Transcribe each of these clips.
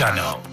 Channel.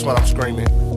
That's what I'm screaming.